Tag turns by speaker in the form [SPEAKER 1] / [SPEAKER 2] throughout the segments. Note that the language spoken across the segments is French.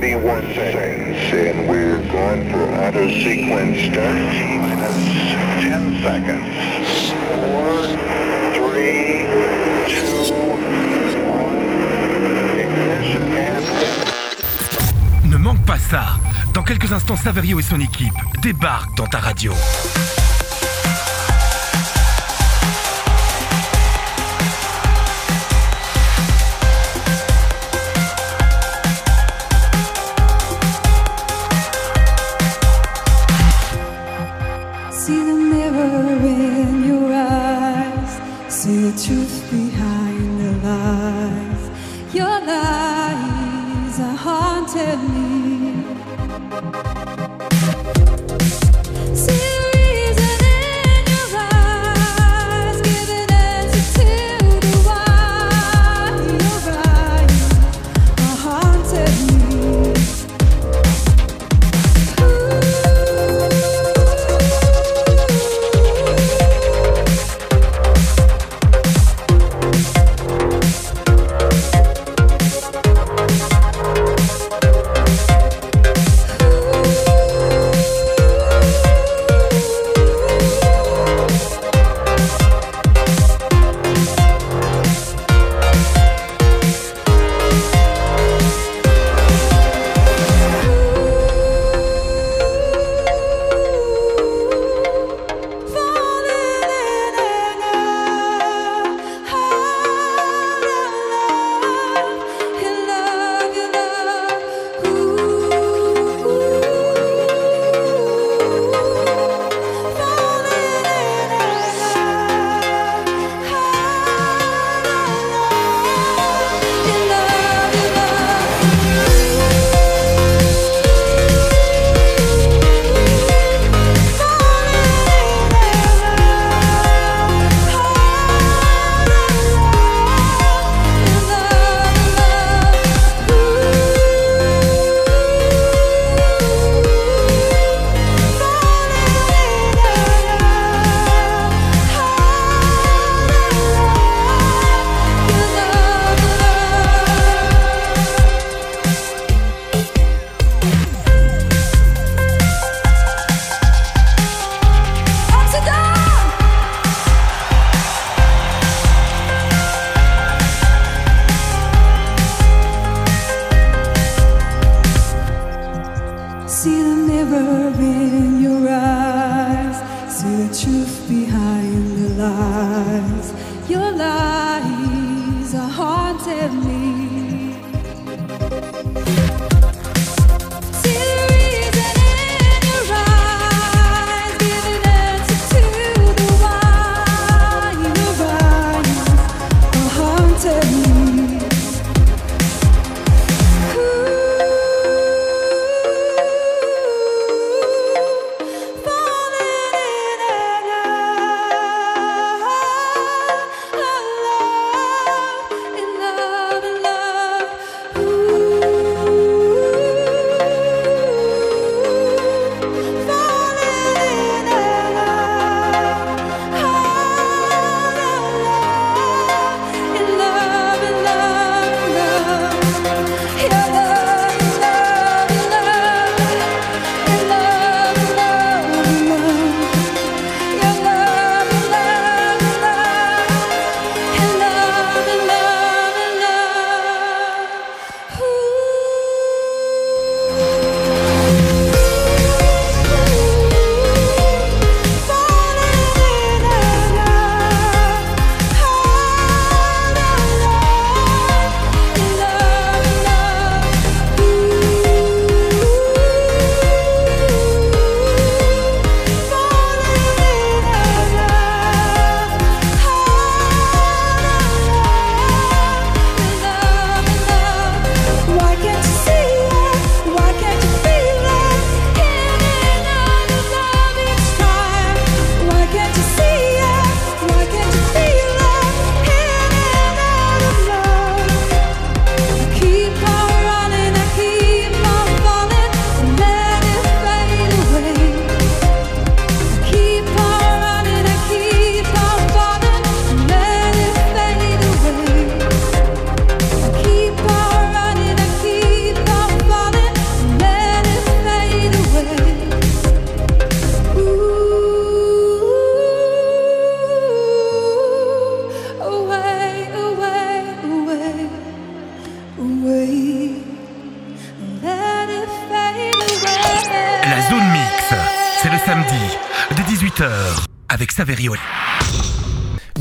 [SPEAKER 1] 31 seconds, and we're going for sequence 10 seconds. 3, 2, 1.
[SPEAKER 2] Ne manque pas ça Dans quelques instants, Saverio et son équipe débarquent dans ta radio.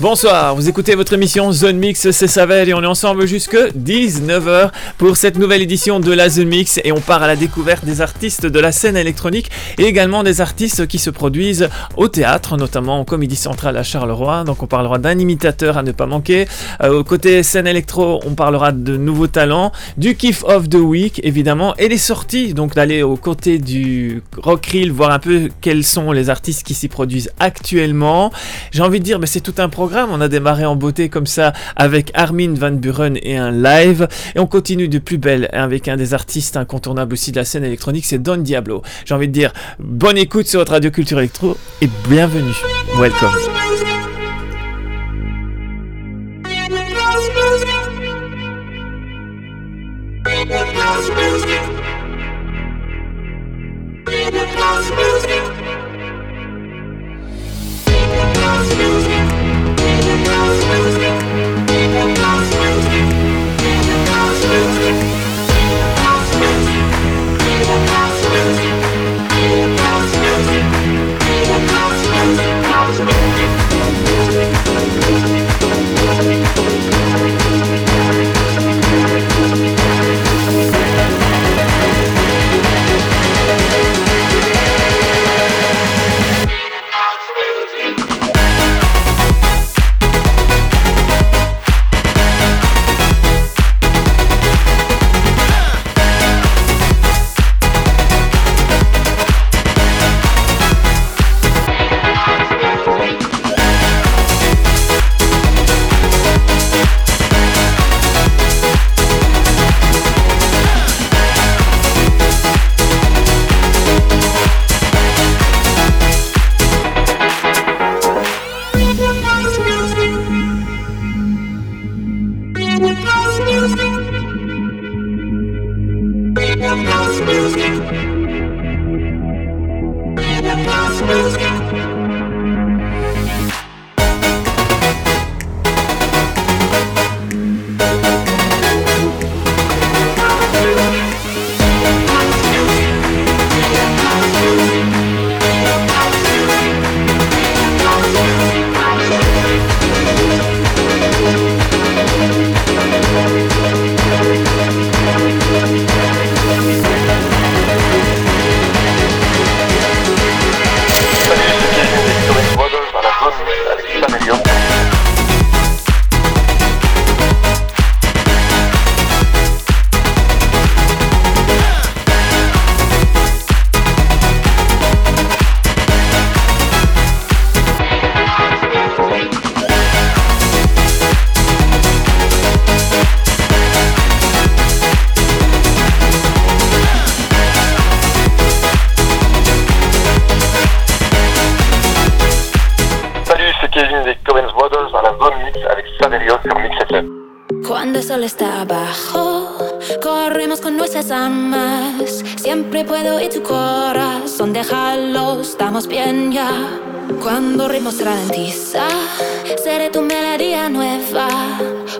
[SPEAKER 3] Bonsoir, vous écoutez votre émission Zone Mix, c'est Savel et on est ensemble jusque 19h pour cette nouvelle édition de la Zone Mix et on part à la découverte des artistes de la scène électronique et également des artistes qui se produisent au théâtre, notamment en Comédie Centrale à Charleroi. Donc on parlera d'un imitateur à ne pas manquer. Euh, au côté scène électro, on parlera de nouveaux talents, du kiff of the week évidemment et les sorties, donc d'aller aux côtés du Rock Reel, voir un peu quels sont les artistes qui s'y produisent actuellement. J'ai envie de dire, mais c'est tout un programme on a démarré en beauté comme ça avec Armin Van Buren et un live. Et on continue de plus belle avec un des artistes incontournables aussi de la scène électronique, c'est Don Diablo. J'ai envie de dire bonne écoute sur votre radio culture électro et bienvenue. Welcome.
[SPEAKER 4] Christmas. Ralentiza, seré tu melodía nueva.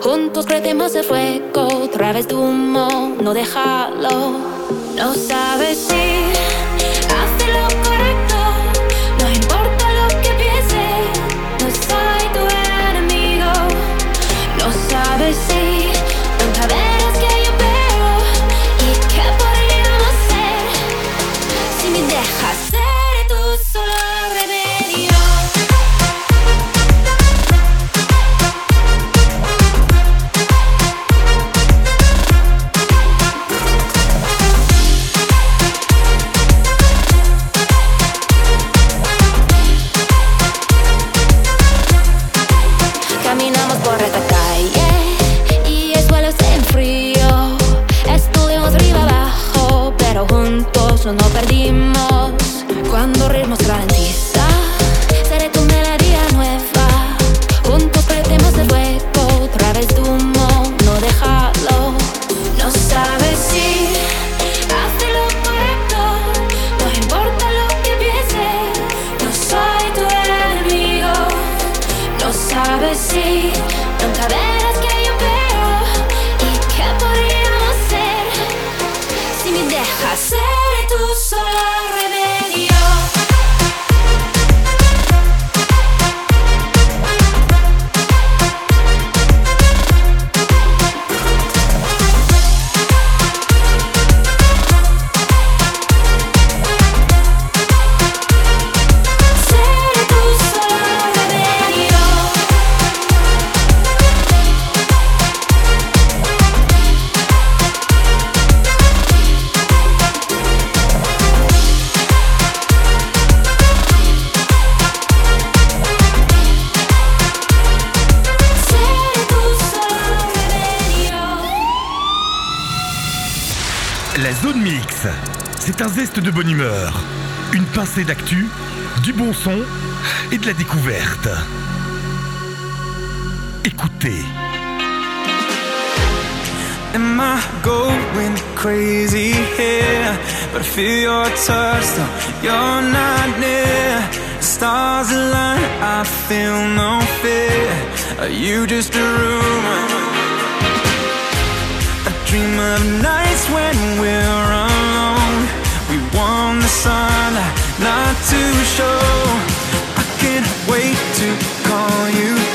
[SPEAKER 4] Juntos prendemos el fuego, través de humo, no déjalo. No sabes
[SPEAKER 2] pincée d'actu, du bon son et de la découverte. Écoutez.
[SPEAKER 5] Am I going crazy here? But I feel your touch, though you're not near. Stars align, I feel no fear. Are you just a rumor? I dream of nights when we're alone. We want the sunlight, not too show. I can't wait to call you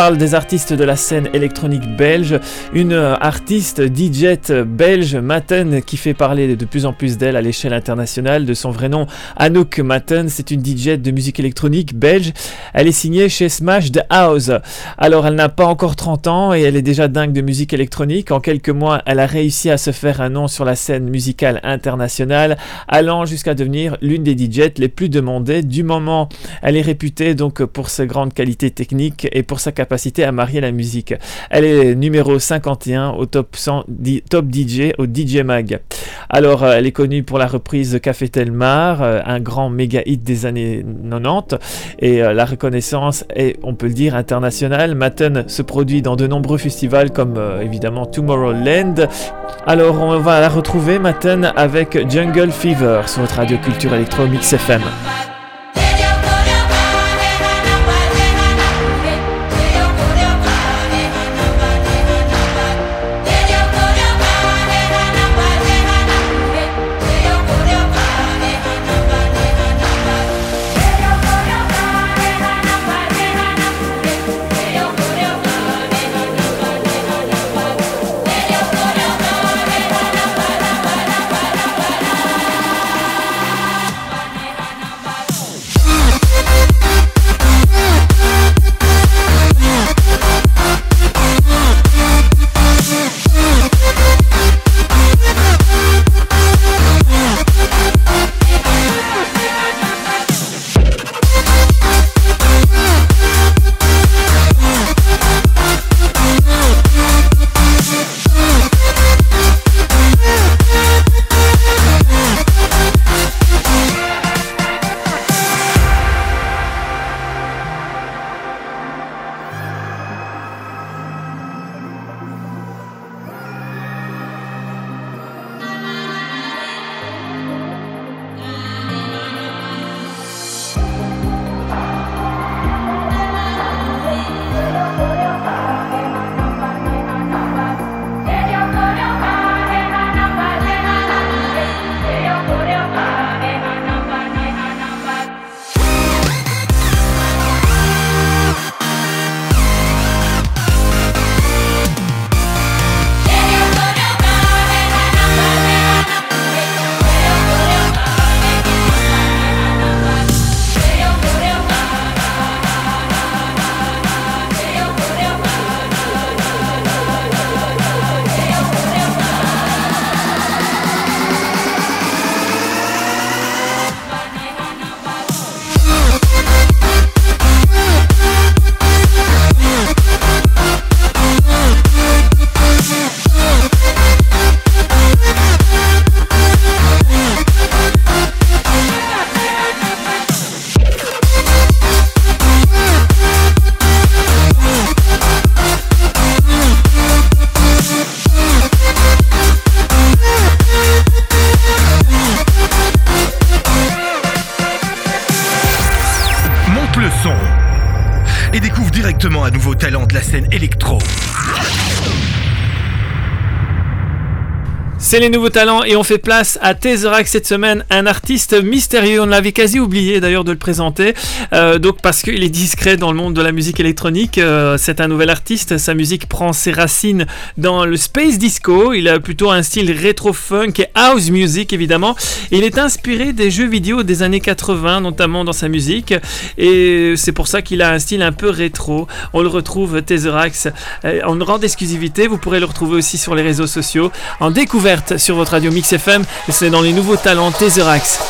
[SPEAKER 3] parle des artistes de la scène électronique belge. Une euh, artiste DJ belge, Matten, qui fait parler de plus en plus d'elle à l'échelle internationale. De son vrai nom, Anouk Matten, c'est une DJ de musique électronique belge. Elle est signée chez Smash The House. Alors, elle n'a pas encore 30 ans et elle est déjà dingue de musique électronique. En quelques mois, elle a réussi à se faire un nom sur la scène musicale internationale, allant jusqu'à devenir l'une des DJ les plus demandées du moment. Elle est réputée donc pour ses grandes qualités techniques et pour sa capacité à marier la musique. Elle est numéro 51 au top 100 di- top DJ au DJ Mag. Alors, euh, elle est connue pour la reprise de Café Telmar, euh, un grand méga hit des années 90, et euh, la reconnaissance est, on peut le dire, internationale. Matten se produit dans de nombreux festivals comme évidemment Tomorrowland. Alors, on va la retrouver, Matten, avec Jungle Fever sur votre radio culture électro Mix FM. C'est les nouveaux talents et on fait place à Tesseract cette semaine, un artiste mystérieux. On l'avait quasi oublié d'ailleurs de le présenter, euh, donc parce qu'il est discret dans le monde de la musique électronique. Euh, c'est un nouvel artiste. Sa musique prend ses racines dans le space disco. Il a plutôt un style rétro funk et house music évidemment. Il est inspiré des jeux vidéo des années 80, notamment dans sa musique, et c'est pour ça qu'il a un style un peu rétro. On le retrouve Tesseract euh, en grande exclusivité. Vous pourrez le retrouver aussi sur les réseaux sociaux en découverte sur votre radio Mix FM. C'est dans les nouveaux talents Tesseract.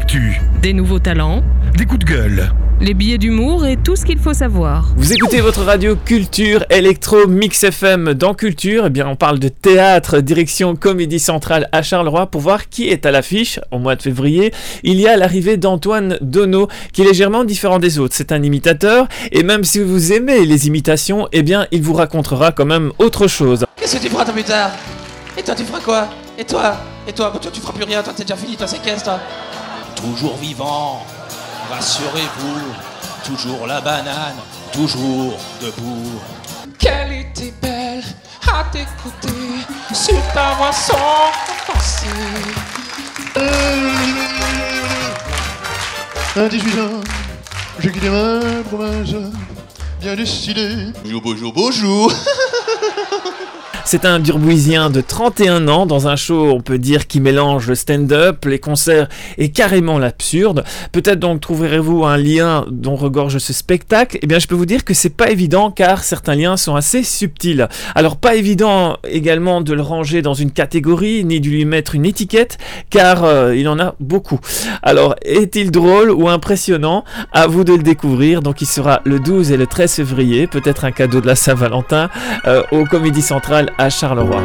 [SPEAKER 2] L'actu.
[SPEAKER 6] Des nouveaux talents,
[SPEAKER 2] Des coups de gueule.
[SPEAKER 6] les billets d'humour et tout ce qu'il faut savoir.
[SPEAKER 3] Vous écoutez votre radio Culture Electro Mix FM dans Culture. Eh bien, on parle de théâtre, direction Comédie Centrale à Charleroi pour voir qui est à l'affiche. Au mois de février, il y a l'arrivée d'Antoine Donneau qui est légèrement différent des autres. C'est un imitateur et même si vous aimez les imitations, eh bien, il vous racontera quand même autre chose.
[SPEAKER 7] Qu'est-ce que tu feras plus tard Et toi tu feras quoi? Et toi? Et toi Toi tu feras plus rien, toi t'es déjà fini, toi c'est qu'est-ce toi
[SPEAKER 8] Toujours vivant, rassurez-vous, toujours la banane, toujours debout.
[SPEAKER 7] Qu'elle était belle à t'écouter sur ta voix sans penser.
[SPEAKER 9] À 18 ans, j'ai quitté ma province, bien décidé. Bonjour, bonjour, bonjour.
[SPEAKER 3] C'est un Durbouisien de 31 ans dans un show, on peut dire, qui mélange le stand-up, les concerts et carrément l'absurde. Peut-être donc trouverez-vous un lien dont regorge ce spectacle. Eh bien, je peux vous dire que c'est pas évident car certains liens sont assez subtils. Alors, pas évident également de le ranger dans une catégorie ni de lui mettre une étiquette car euh, il en a beaucoup. Alors, est-il drôle ou impressionnant? À vous de le découvrir. Donc, il sera le 12 et le 13 février, peut-être un cadeau de la Saint-Valentin, euh, au Comédie Centrale à Charleroi.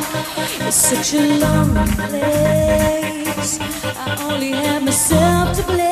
[SPEAKER 2] It's such a lonely place. I only have myself to blame.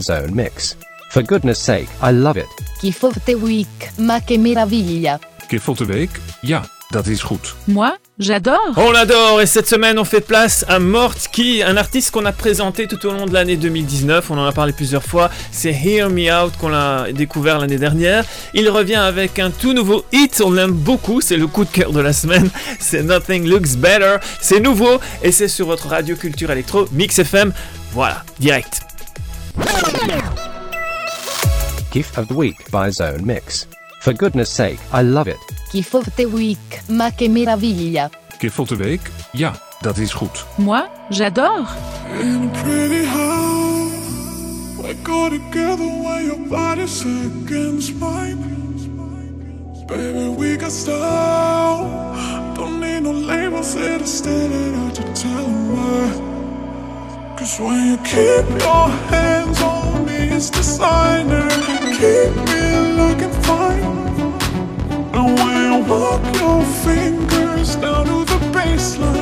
[SPEAKER 10] Zone Mix. For goodness sake, I love it.
[SPEAKER 11] The Week, ma che meraviglia.
[SPEAKER 12] The Week? Ja, dat is goed.
[SPEAKER 6] Moi, j'adore.
[SPEAKER 3] On l'adore et cette semaine on fait place à Mort qui, un artiste qu'on a présenté tout au long de l'année 2019, on en a parlé plusieurs fois, c'est Hear Me Out qu'on a découvert l'année dernière. Il revient avec un tout nouveau hit, on l'aime beaucoup, c'est le coup de cœur de la semaine, c'est Nothing Looks Better, c'est nouveau et c'est sur votre radio culture électro Mix FM, voilà, direct.
[SPEAKER 10] Gift of the Week by Zone Mix. For goodness sake, I love it.
[SPEAKER 11] Gift of the Week, ma che meraviglia.
[SPEAKER 12] Gift of the Week? Ja, dat is goed.
[SPEAKER 6] Moi, j'adore.
[SPEAKER 13] In a pretty house, we go together when your body's against mine. Baby, we got style. Don't need no labels, here to stand it out to tell why. Cause when you keep your hands on me, it's designer. Keep me looking fine. And when you walk your fingers down to the baseline,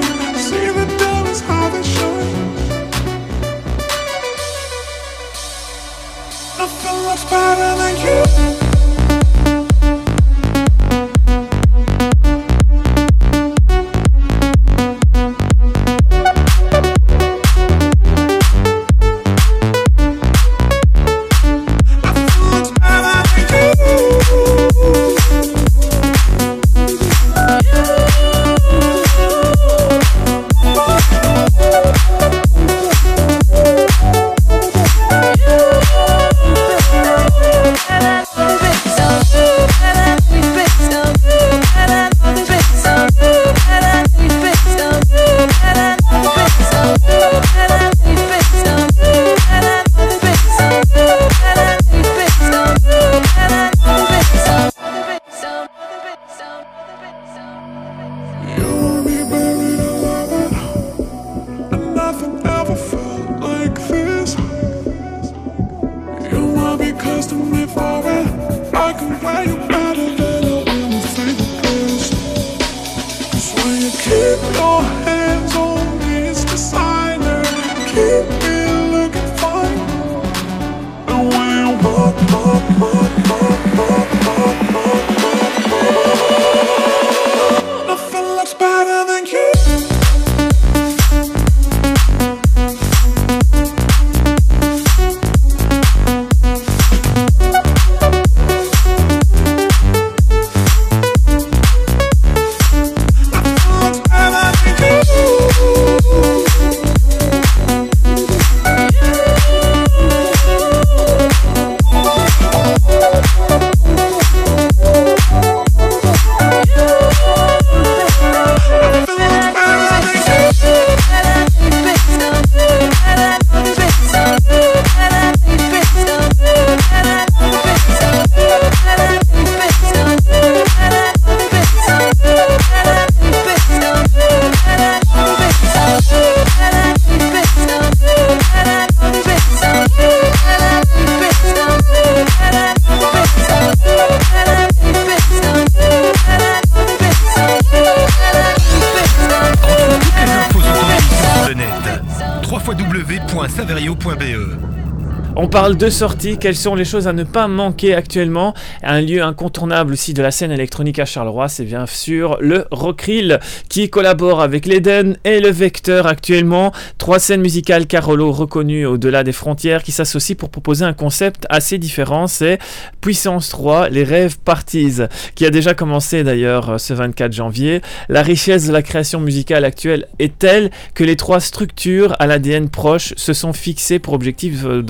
[SPEAKER 3] parle de sorties, quelles sont les choses à ne pas manquer actuellement Un lieu incontournable aussi de la scène électronique à Charleroi, c'est bien sûr le Rockrill qui collabore avec l'Eden et le Vecteur actuellement. Trois scènes musicales Carolo reconnues au-delà des frontières qui s'associent pour proposer un concept assez différent. C'est Puissance 3, les rêves parties, qui a déjà commencé d'ailleurs ce 24 janvier. La richesse de la création musicale actuelle est telle que les trois structures à l'ADN proche se sont fixées pour objectif euh,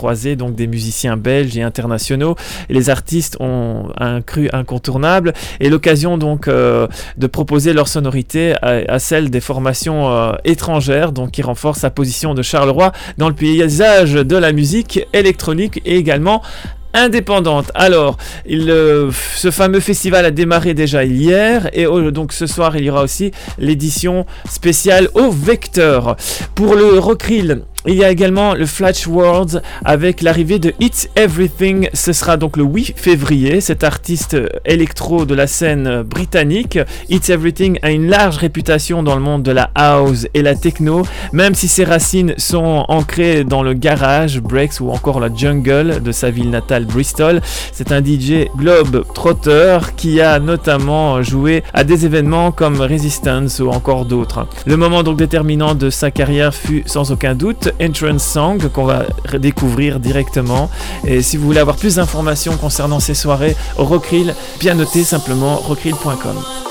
[SPEAKER 3] d'entrecroiser donc des musiciens belges et internationaux. Et les artistes ont un cru incontournable et l'occasion donc euh, de proposer leur sonorité à, celle des formations euh, étrangères, donc qui renforce sa position de Charleroi dans le paysage de la musique électronique et également indépendante. Alors, euh, ce fameux festival a démarré déjà hier et donc ce soir il y aura aussi l'édition spéciale au Vecteur. Pour le Rockrill, Il y a également le Flash Worlds avec l'arrivée de It's Everything. Ce sera donc le 8 février. Cet artiste électro de la scène britannique, It's Everything a une large réputation dans le monde de la house et la techno, même si ses racines sont ancrées dans le garage, breaks ou encore la jungle de sa ville natale Bristol. C'est un DJ globe trotter qui a notamment joué à des événements comme Resistance ou encore d'autres. Le moment donc déterminant de sa carrière fut sans aucun doute Entrance Song qu'on va découvrir directement. Et si vous voulez avoir plus d'informations concernant ces soirées, Rockrill, bien noté simplement rockrill.com.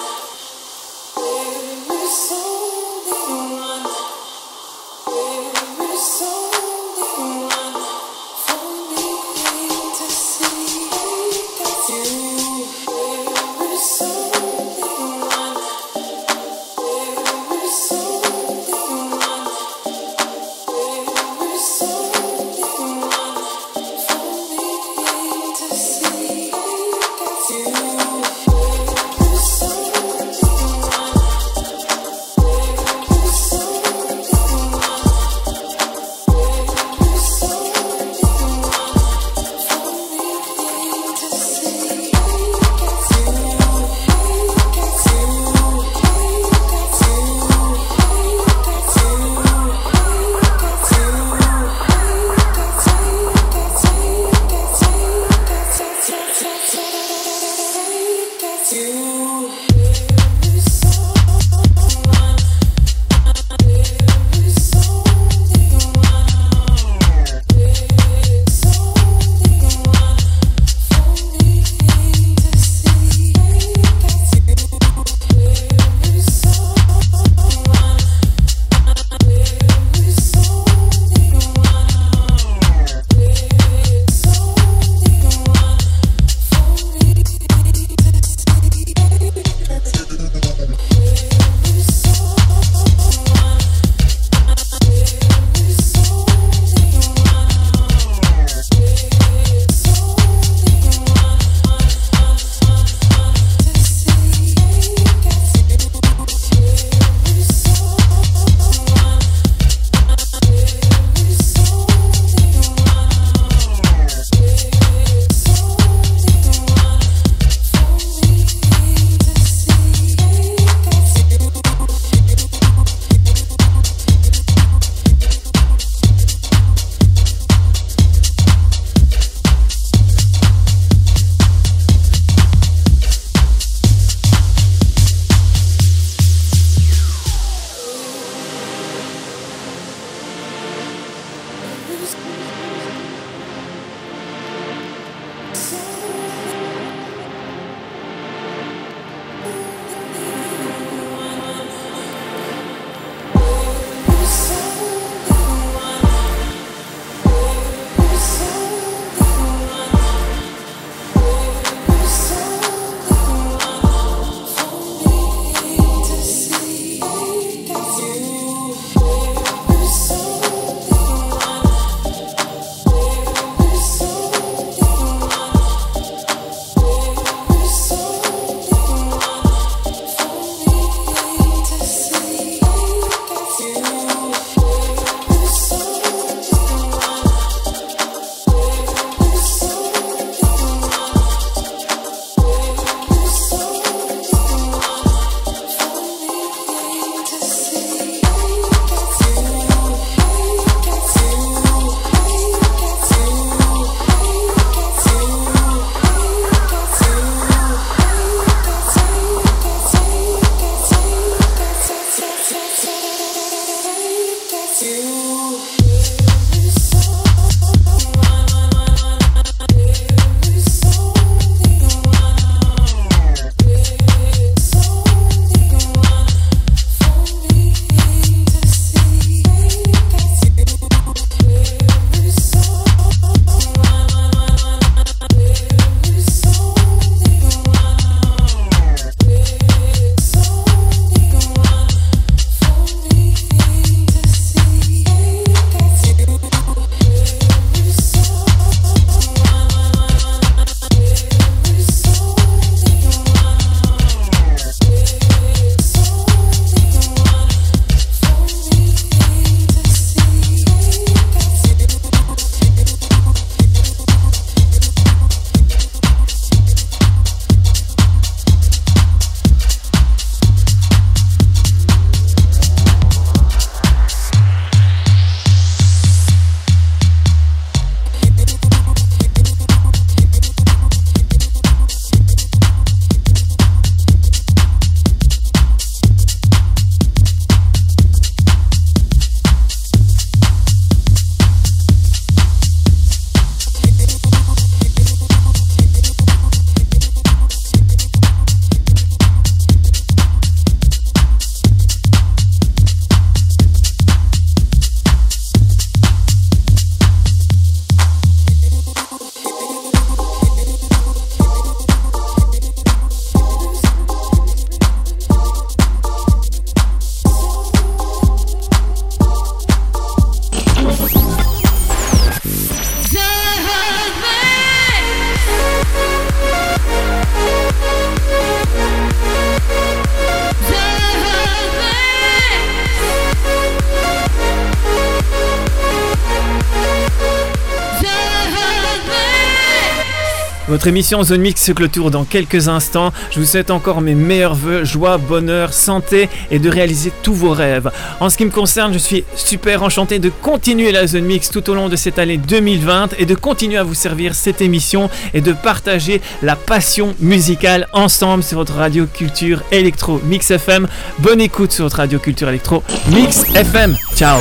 [SPEAKER 3] Votre émission Zone Mix se clôture dans quelques instants. Je vous souhaite encore mes meilleurs voeux, joie, bonheur, santé et de réaliser tous vos rêves. En ce qui me concerne, je suis super enchanté de continuer la Zone Mix tout au long de cette année 2020 et de continuer à vous servir cette émission et de partager la passion musicale ensemble sur votre radio culture électro Mix FM. Bonne écoute sur votre radio culture électro Mix FM. Ciao.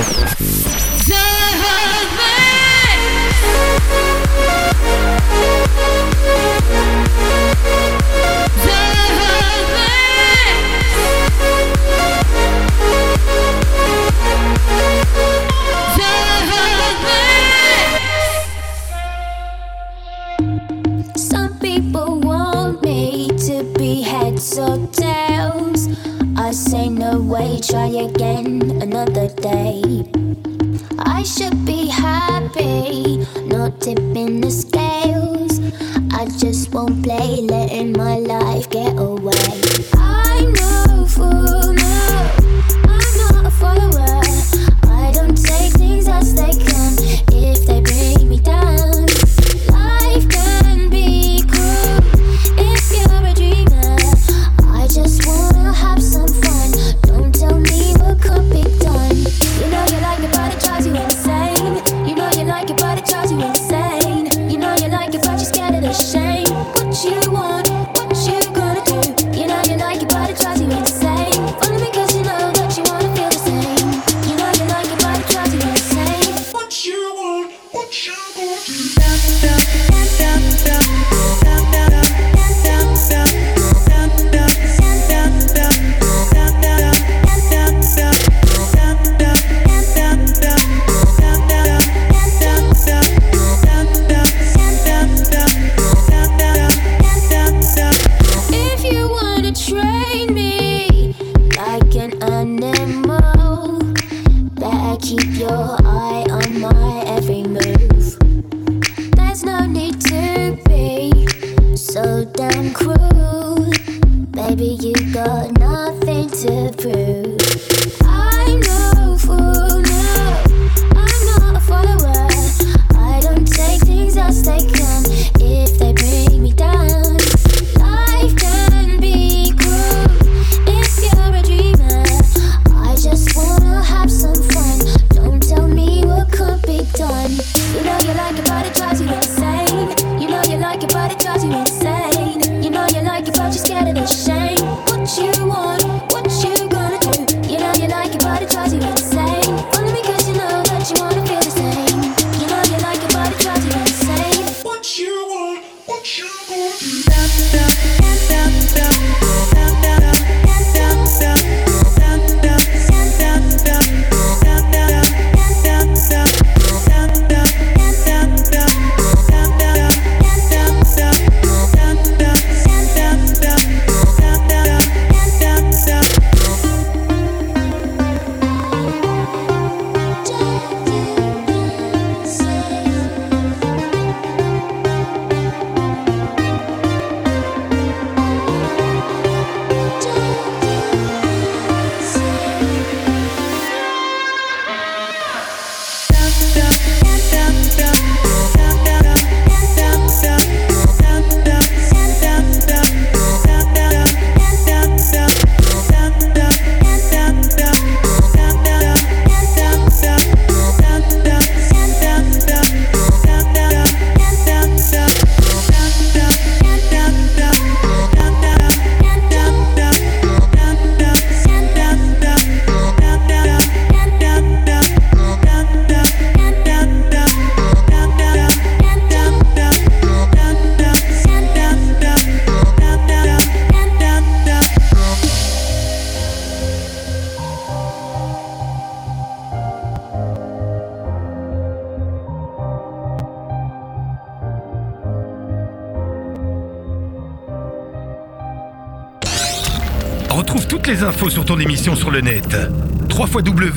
[SPEAKER 14] again another day. I should be happy, not tipping the scales. I just won't play, letting my life get away.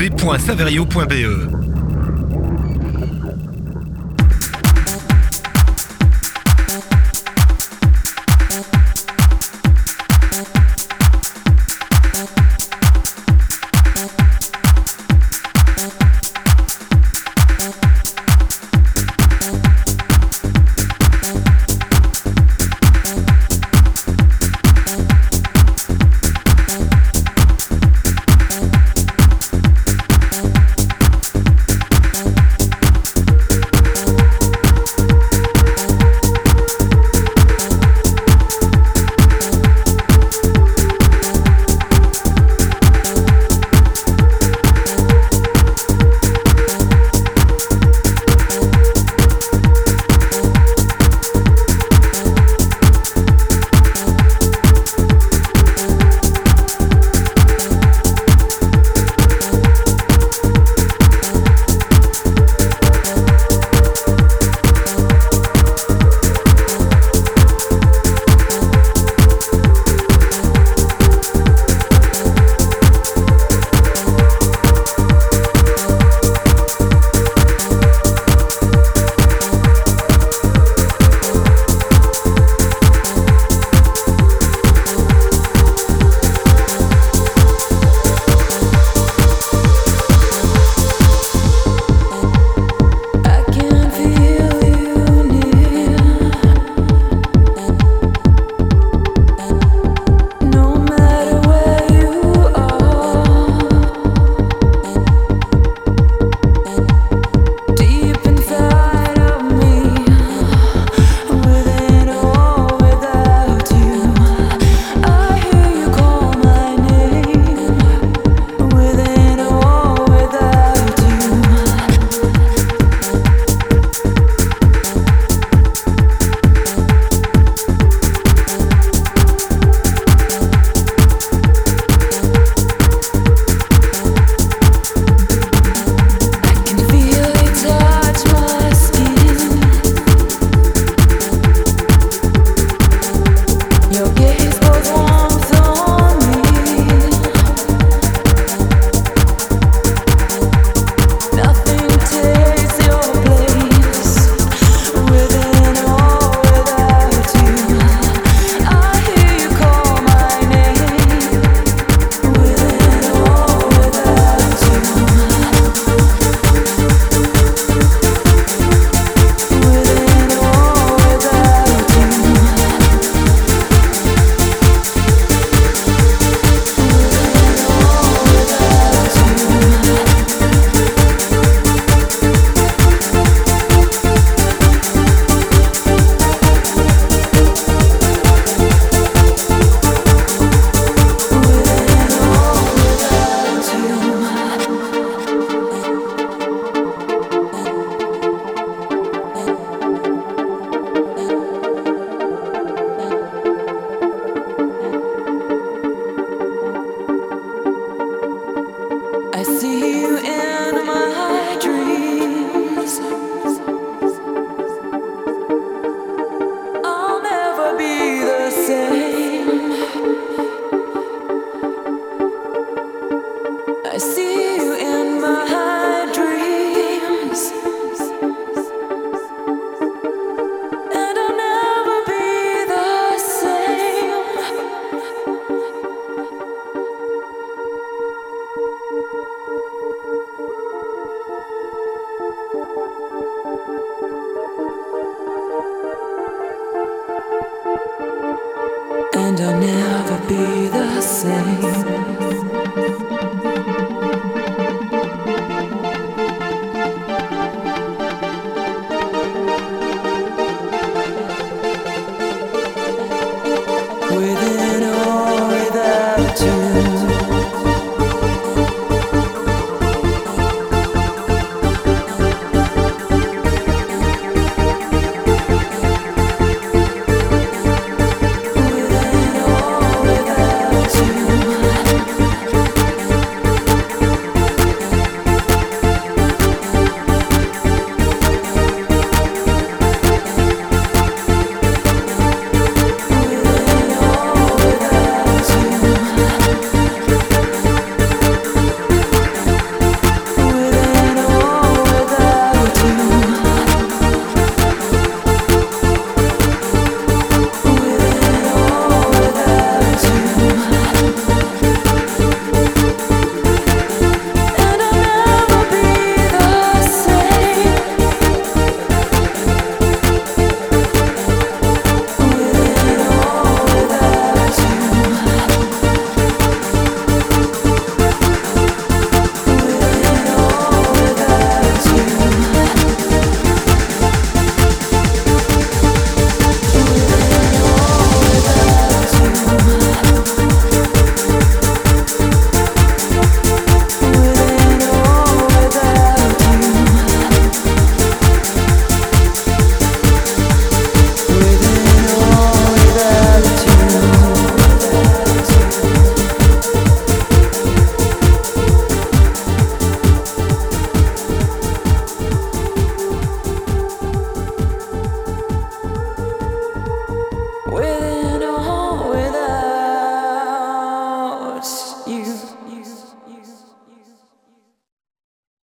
[SPEAKER 14] www.saverio.be. with it.